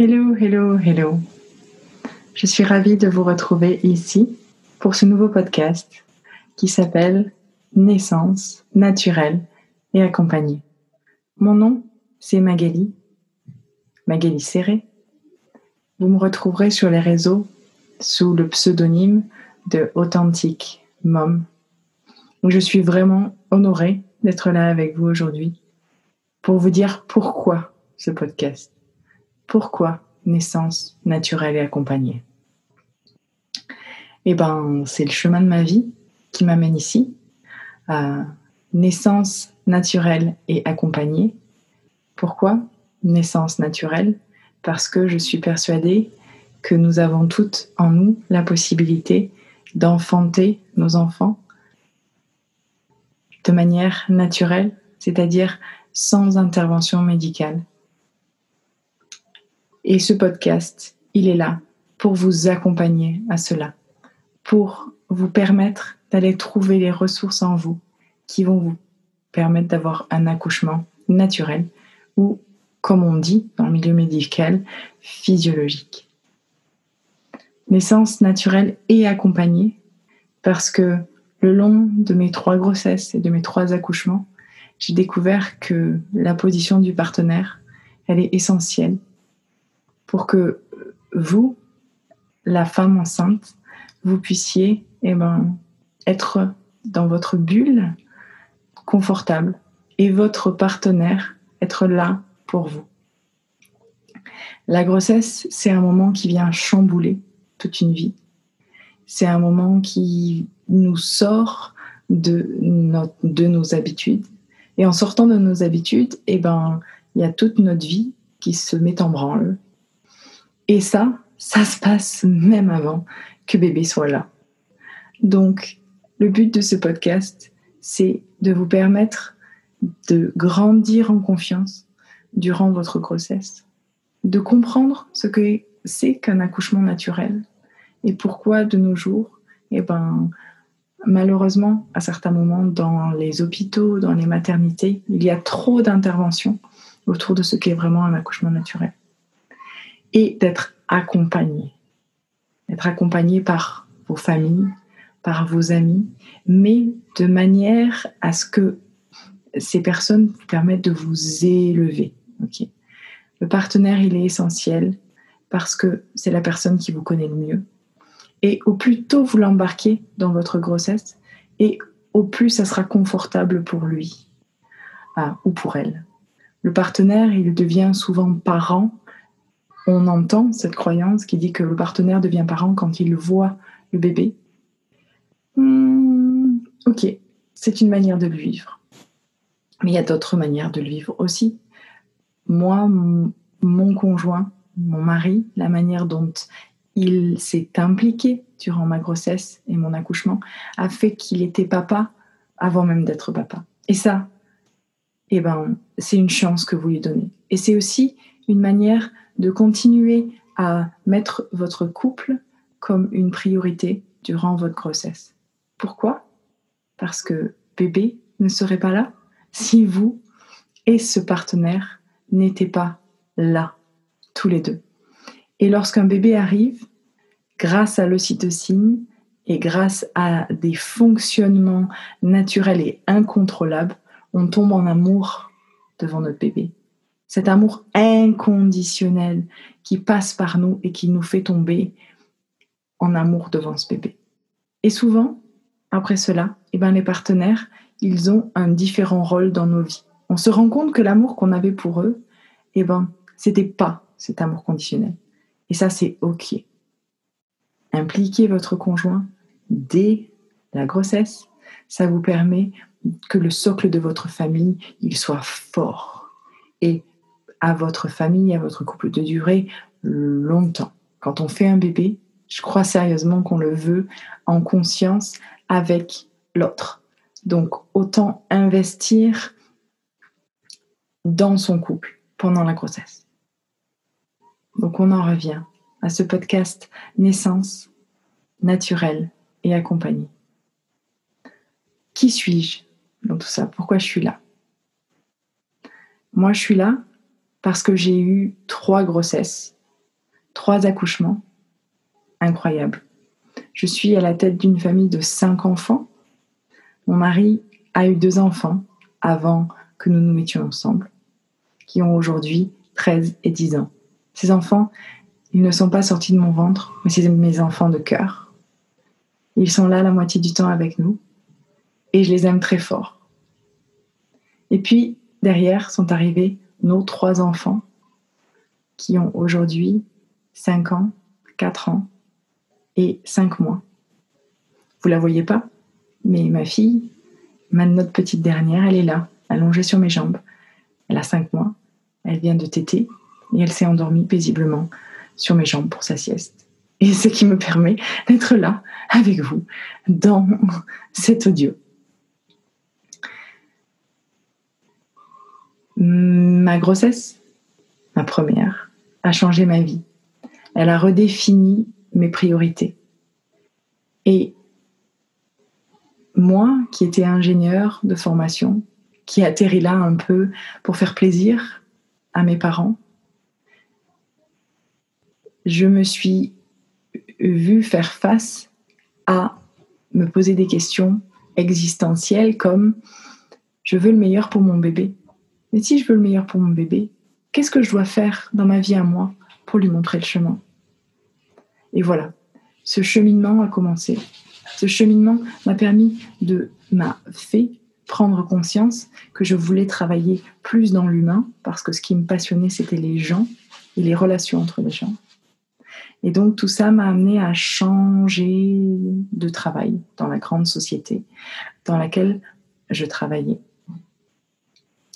Hello, hello, hello. Je suis ravie de vous retrouver ici pour ce nouveau podcast qui s'appelle Naissance naturelle et accompagnée. Mon nom, c'est Magali, Magali Serré. Vous me retrouverez sur les réseaux sous le pseudonyme de Authentique Mom. Je suis vraiment honorée d'être là avec vous aujourd'hui pour vous dire pourquoi ce podcast. Pourquoi naissance naturelle et accompagnée Eh ben, c'est le chemin de ma vie qui m'amène ici. naissance naturelle et accompagnée. Pourquoi naissance naturelle? Parce que je suis persuadée que nous avons toutes en nous la possibilité d'enfanter nos enfants de manière naturelle, c'est-à-dire sans intervention médicale. Et ce podcast, il est là pour vous accompagner à cela, pour vous permettre d'aller trouver les ressources en vous qui vont vous permettre d'avoir un accouchement naturel ou, comme on dit dans le milieu médical, physiologique. Naissance naturelle et accompagnée parce que le long de mes trois grossesses et de mes trois accouchements, j'ai découvert que la position du partenaire, elle est essentielle pour que vous, la femme enceinte, vous puissiez eh ben, être dans votre bulle confortable et votre partenaire être là pour vous. La grossesse, c'est un moment qui vient chambouler toute une vie. C'est un moment qui nous sort de, de nos habitudes. Et en sortant de nos habitudes, eh ben, il y a toute notre vie qui se met en branle et ça, ça se passe même avant que bébé soit là. Donc, le but de ce podcast, c'est de vous permettre de grandir en confiance durant votre grossesse, de comprendre ce que c'est qu'un accouchement naturel et pourquoi de nos jours, eh ben, malheureusement, à certains moments, dans les hôpitaux, dans les maternités, il y a trop d'interventions autour de ce qu'est vraiment un accouchement naturel et d'être accompagné. D'être accompagné par vos familles, par vos amis, mais de manière à ce que ces personnes vous permettent de vous élever. Le partenaire, il est essentiel parce que c'est la personne qui vous connaît le mieux. Et au plus tôt vous l'embarquez dans votre grossesse, et au plus ça sera confortable pour lui ah, ou pour elle. Le partenaire, il devient souvent parent on entend cette croyance qui dit que le partenaire devient parent quand il voit le bébé. Hmm, ok, c'est une manière de le vivre. Mais il y a d'autres manières de le vivre aussi. Moi, mon conjoint, mon mari, la manière dont il s'est impliqué durant ma grossesse et mon accouchement a fait qu'il était papa avant même d'être papa. Et ça, eh ben, c'est une chance que vous lui donnez. Et c'est aussi une manière de continuer à mettre votre couple comme une priorité durant votre grossesse. Pourquoi? Parce que bébé ne serait pas là si vous et ce partenaire n'étaient pas là, tous les deux. Et lorsqu'un bébé arrive, grâce à l'ocytocine et grâce à des fonctionnements naturels et incontrôlables, on tombe en amour devant notre bébé cet amour inconditionnel qui passe par nous et qui nous fait tomber en amour devant ce bébé. Et souvent, après cela, eh ben, les partenaires, ils ont un différent rôle dans nos vies. On se rend compte que l'amour qu'on avait pour eux, eh ben, c'était pas cet amour conditionnel. Et ça, c'est OK. Impliquez votre conjoint dès la grossesse. Ça vous permet que le socle de votre famille, il soit fort. Et à votre famille, à votre couple de durer longtemps. Quand on fait un bébé, je crois sérieusement qu'on le veut en conscience avec l'autre. Donc autant investir dans son couple pendant la grossesse. Donc on en revient à ce podcast Naissance naturelle et accompagnée. Qui suis-je dans tout ça? Pourquoi je suis là? Moi, je suis là parce que j'ai eu trois grossesses trois accouchements incroyables. Je suis à la tête d'une famille de cinq enfants. Mon mari a eu deux enfants avant que nous nous mettions ensemble, qui ont aujourd'hui 13 et 10 ans. Ces enfants, ils ne sont pas sortis de mon ventre, mais c'est mes enfants de cœur. Ils sont là la moitié du temps avec nous et je les aime très fort. Et puis, derrière sont arrivés nos trois enfants qui ont aujourd'hui 5 ans, 4 ans et 5 mois. Vous la voyez pas, mais ma fille, ma notre petite dernière, elle est là, allongée sur mes jambes. Elle a 5 mois, elle vient de téter et elle s'est endormie paisiblement sur mes jambes pour sa sieste. Et ce qui me permet d'être là avec vous dans cet audio. Ma grossesse, ma première, a changé ma vie. Elle a redéfini mes priorités. Et moi, qui étais ingénieur de formation, qui atterri là un peu pour faire plaisir à mes parents, je me suis vue faire face à me poser des questions existentielles comme je veux le meilleur pour mon bébé. Mais si je veux le meilleur pour mon bébé, qu'est-ce que je dois faire dans ma vie à moi pour lui montrer le chemin? Et voilà, ce cheminement a commencé. Ce cheminement m'a permis de, m'a fait prendre conscience que je voulais travailler plus dans l'humain parce que ce qui me passionnait, c'était les gens et les relations entre les gens. Et donc tout ça m'a amené à changer de travail dans la grande société dans laquelle je travaillais.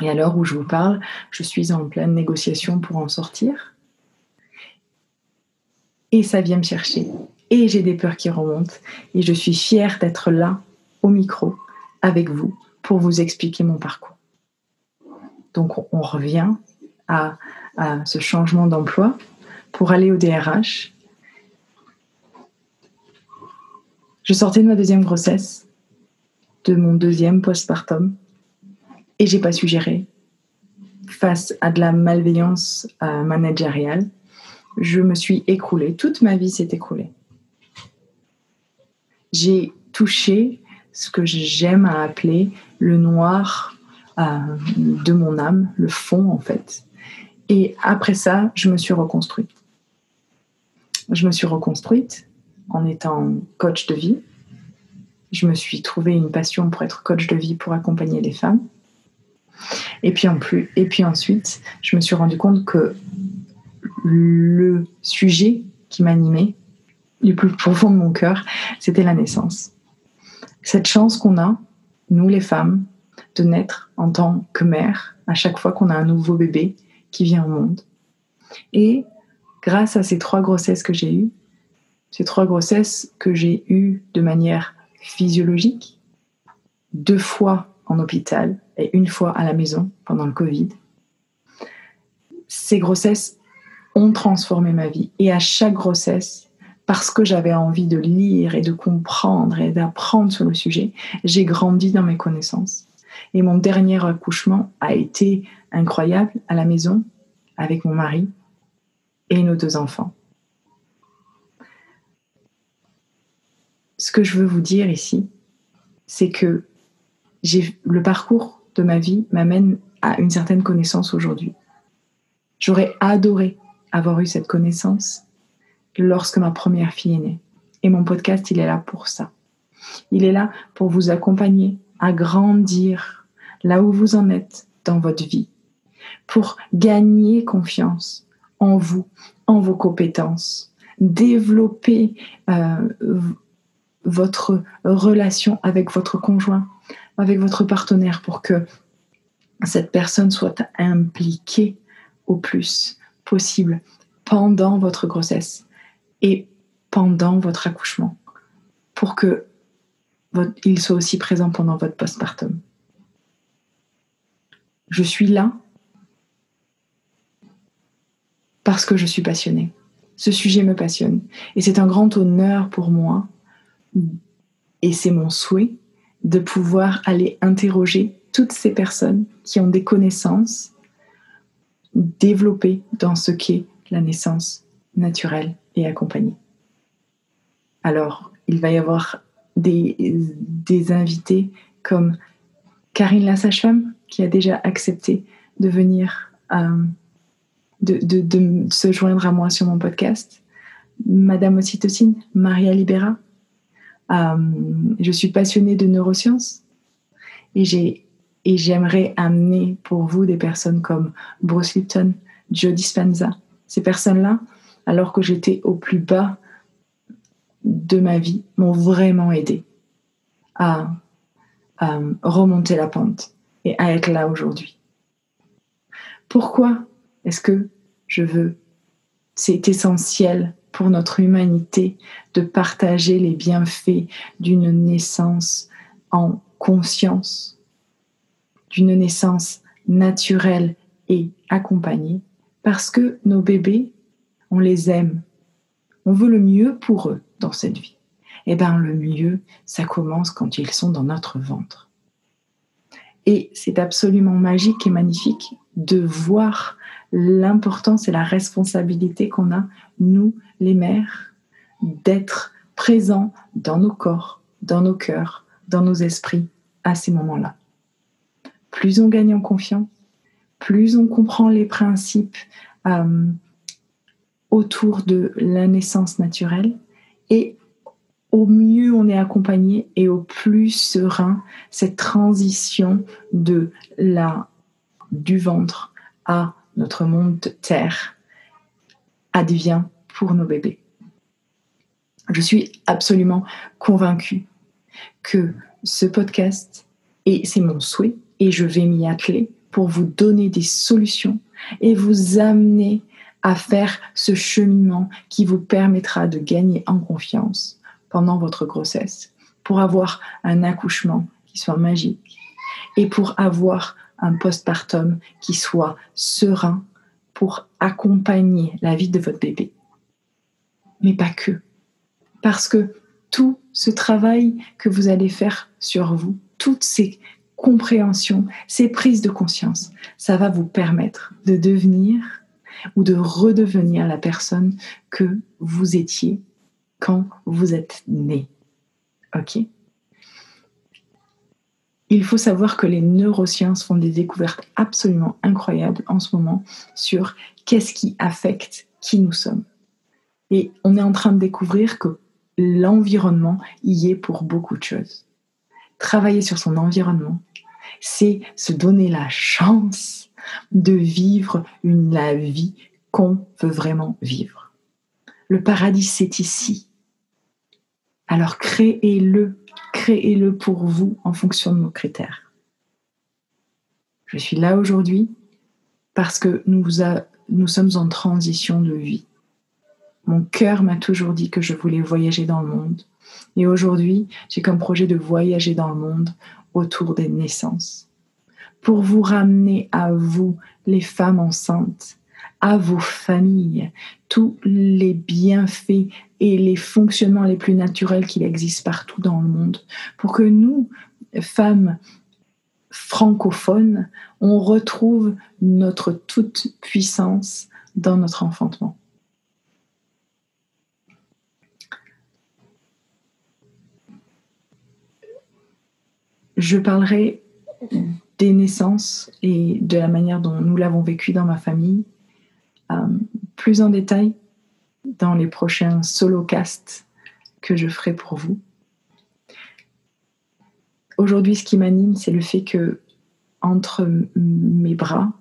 Et à l'heure où je vous parle, je suis en pleine négociation pour en sortir. Et ça vient me chercher. Et j'ai des peurs qui remontent. Et je suis fière d'être là, au micro, avec vous, pour vous expliquer mon parcours. Donc on revient à, ce changement d'emploi pour aller au DRH. Je sortais de ma deuxième grossesse, de mon deuxième postpartum, et j'ai pas su gérer face à de la malveillance euh, managériale. Je me suis écroulée, toute ma vie s'est écroulée. J'ai touché ce que j'aime appeler le noir euh, de mon âme, le fond en fait. Et après ça, je me suis reconstruite. Je me suis reconstruite en étant coach de vie. Je me suis trouvé une passion pour être coach de vie, pour accompagner les femmes. Et puis, en plus, et puis ensuite, je me suis rendu compte que le sujet qui m'animait, le plus profond de mon cœur, c'était la naissance. Cette chance qu'on a, nous les femmes, de naître en tant que mère à chaque fois qu'on a un nouveau bébé qui vient au monde. Et grâce à ces trois grossesses que j'ai eues, ces trois grossesses que j'ai eues de manière physiologique, deux fois en hôpital et une fois à la maison pendant le Covid. Ces grossesses ont transformé ma vie. Et à chaque grossesse, parce que j'avais envie de lire et de comprendre et d'apprendre sur le sujet, j'ai grandi dans mes connaissances. Et mon dernier accouchement a été incroyable à la maison avec mon mari et nos deux enfants. Ce que je veux vous dire ici, c'est que le parcours de ma vie m'amène à une certaine connaissance aujourd'hui. J'aurais adoré avoir eu cette connaissance lorsque ma première fille est née. Et mon podcast, il est là pour ça. Il est là pour vous accompagner à grandir là où vous en êtes dans votre vie, pour gagner confiance en vous, en vos compétences, développer euh, votre relation avec votre conjoint, avec votre partenaire pour que cette personne soit impliquée au plus possible pendant votre grossesse et pendant votre accouchement pour que il soit aussi présent pendant votre postpartum. Je suis là parce que je suis passionnée. Ce sujet me passionne et c'est un grand honneur pour moi et c'est mon souhait de pouvoir aller interroger toutes ces personnes qui ont des connaissances développées dans ce qu'est la naissance naturelle et accompagnée. Alors, il va y avoir des, invités comme Karine la sage-femme qui a déjà accepté de venir, euh, de, de, se joindre à moi sur mon podcast. Madame Ocytocine, Maria Libera. Euh, je suis passionnée de neurosciences et j'ai et j'aimerais amener pour vous des personnes comme Bruce Lipton, Joe Dispenza. Ces personnes-là, alors que j'étais au plus bas de ma vie, m'ont vraiment aidé à, à remonter la pente et à être là aujourd'hui. Pourquoi est-ce que je veux C'est essentiel pour notre humanité de partager les bienfaits d'une naissance en conscience, d'une naissance naturelle et accompagnée, parce que nos bébés, on les aime, on veut le mieux pour eux dans cette vie. Eh bien, le mieux, ça commence quand ils sont dans notre ventre. Et c'est absolument magique et magnifique de voir l'importance et la responsabilité qu'on a, nous, les mères, d'être présents dans nos corps, dans nos cœurs, dans nos esprits à ces moments-là. Plus on gagne en confiance, plus on comprend les principes euh, autour de la naissance naturelle et au mieux on est accompagné et au plus serein cette transition de la du ventre à notre monde terre advient pour nos bébés. Je suis absolument convaincue que ce podcast, et c'est mon souhait, et je vais m'y atteler pour vous donner des solutions et vous amener à faire ce cheminement qui vous permettra de gagner en confiance pendant votre grossesse, pour avoir un accouchement qui soit magique et pour avoir un postpartum qui soit serein pour accompagner la vie de votre bébé. Mais pas que. Parce que tout ce travail que vous allez faire sur vous, toutes ces compréhensions, ces prises de conscience, ça va vous permettre de devenir ou de redevenir la personne que vous étiez quand vous êtes né. OK? Il faut savoir que les neurosciences font des découvertes absolument incroyables en ce moment sur qu'est-ce qui affecte qui nous sommes. Et on est en train de découvrir que l'environnement y est pour beaucoup de choses. Travailler sur son environnement, c'est se donner la chance de vivre une, la vie qu'on veut vraiment vivre. Le paradis, c'est ici. Alors créez-le créez-le pour vous en fonction de nos critères. Je suis là aujourd'hui parce que nous, sommes en transition de vie. Mon cœur m'a toujours dit que je voulais voyager dans le monde. Et aujourd'hui, j'ai comme projet de voyager dans le monde autour des naissances. Pour vous ramener à vous, les femmes enceintes, à vos familles. Tous les bienfaits et les fonctionnements les plus naturels qu'il existe partout dans le monde, pour que nous, femmes francophones, on retrouve notre toute puissance dans notre enfantement. Je parlerai des naissances et de la manière dont nous l'avons vécu dans ma famille, plus en détail dans les prochains solo-casts que je ferai pour vous. Aujourd'hui, ce qui m'anime, c'est le fait que entre mes bras,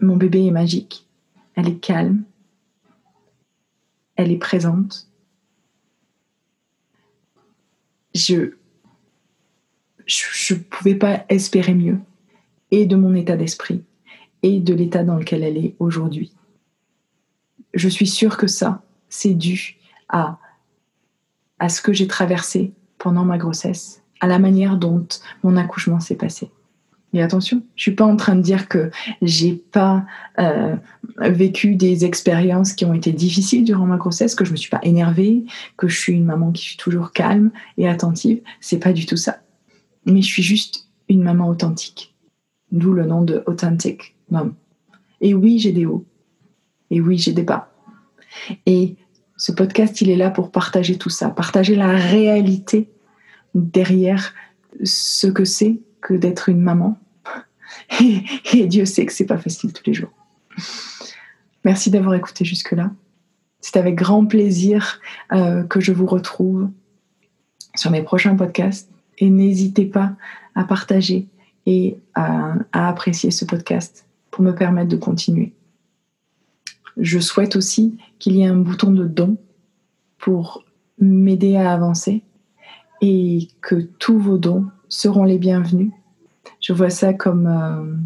mon bébé est magique. Elle est calme. Elle est présente. Je je ne pouvais pas espérer mieux. Et de mon état d'esprit et de l'état dans lequel elle est aujourd'hui. Je suis sûre que ça, c'est dû à, à ce que j'ai traversé pendant ma grossesse, à la manière dont mon accouchement s'est passé. Et attention, je suis pas en train de dire que j'ai pas euh, vécu des expériences qui ont été difficiles durant ma grossesse, que je me suis pas énervée, que je suis une maman qui suis toujours calme et attentive. C'est pas du tout ça. Mais je suis juste une maman authentique. D'où le nom de et oui, j'ai des hauts. Et oui, j'ai des bas. Et ce podcast, il est là pour partager tout ça, partager la réalité derrière ce que c'est que d'être une maman. Et, Dieu sait que c'est pas facile tous les jours. Merci d'avoir écouté jusque-là. C'est avec grand plaisir euh, que je vous retrouve sur mes prochains podcasts. Et n'hésitez pas à partager et à, apprécier ce podcast pour me permettre de continuer. Je souhaite aussi qu'il y ait un bouton de don pour m'aider à avancer et que tous vos dons seront les bienvenus. Je vois ça comme, euh,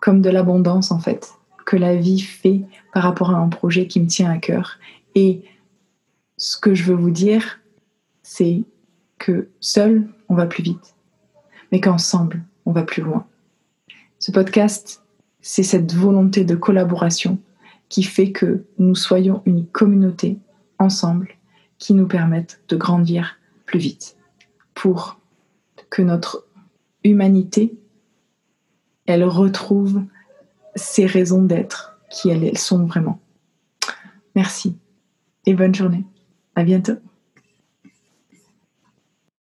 comme de l'abondance en fait, que la vie fait par rapport à un projet qui me tient à cœur. Et ce que je veux vous dire, c'est que seul, on va plus vite, mais qu'ensemble, on va plus loin. Ce podcast, c'est cette volonté de collaboration qui fait que nous soyons une communauté ensemble qui nous permette de grandir plus vite pour que notre humanité, elle retrouve ses raisons d'être qui elles sont vraiment. Merci et bonne journée. À bientôt.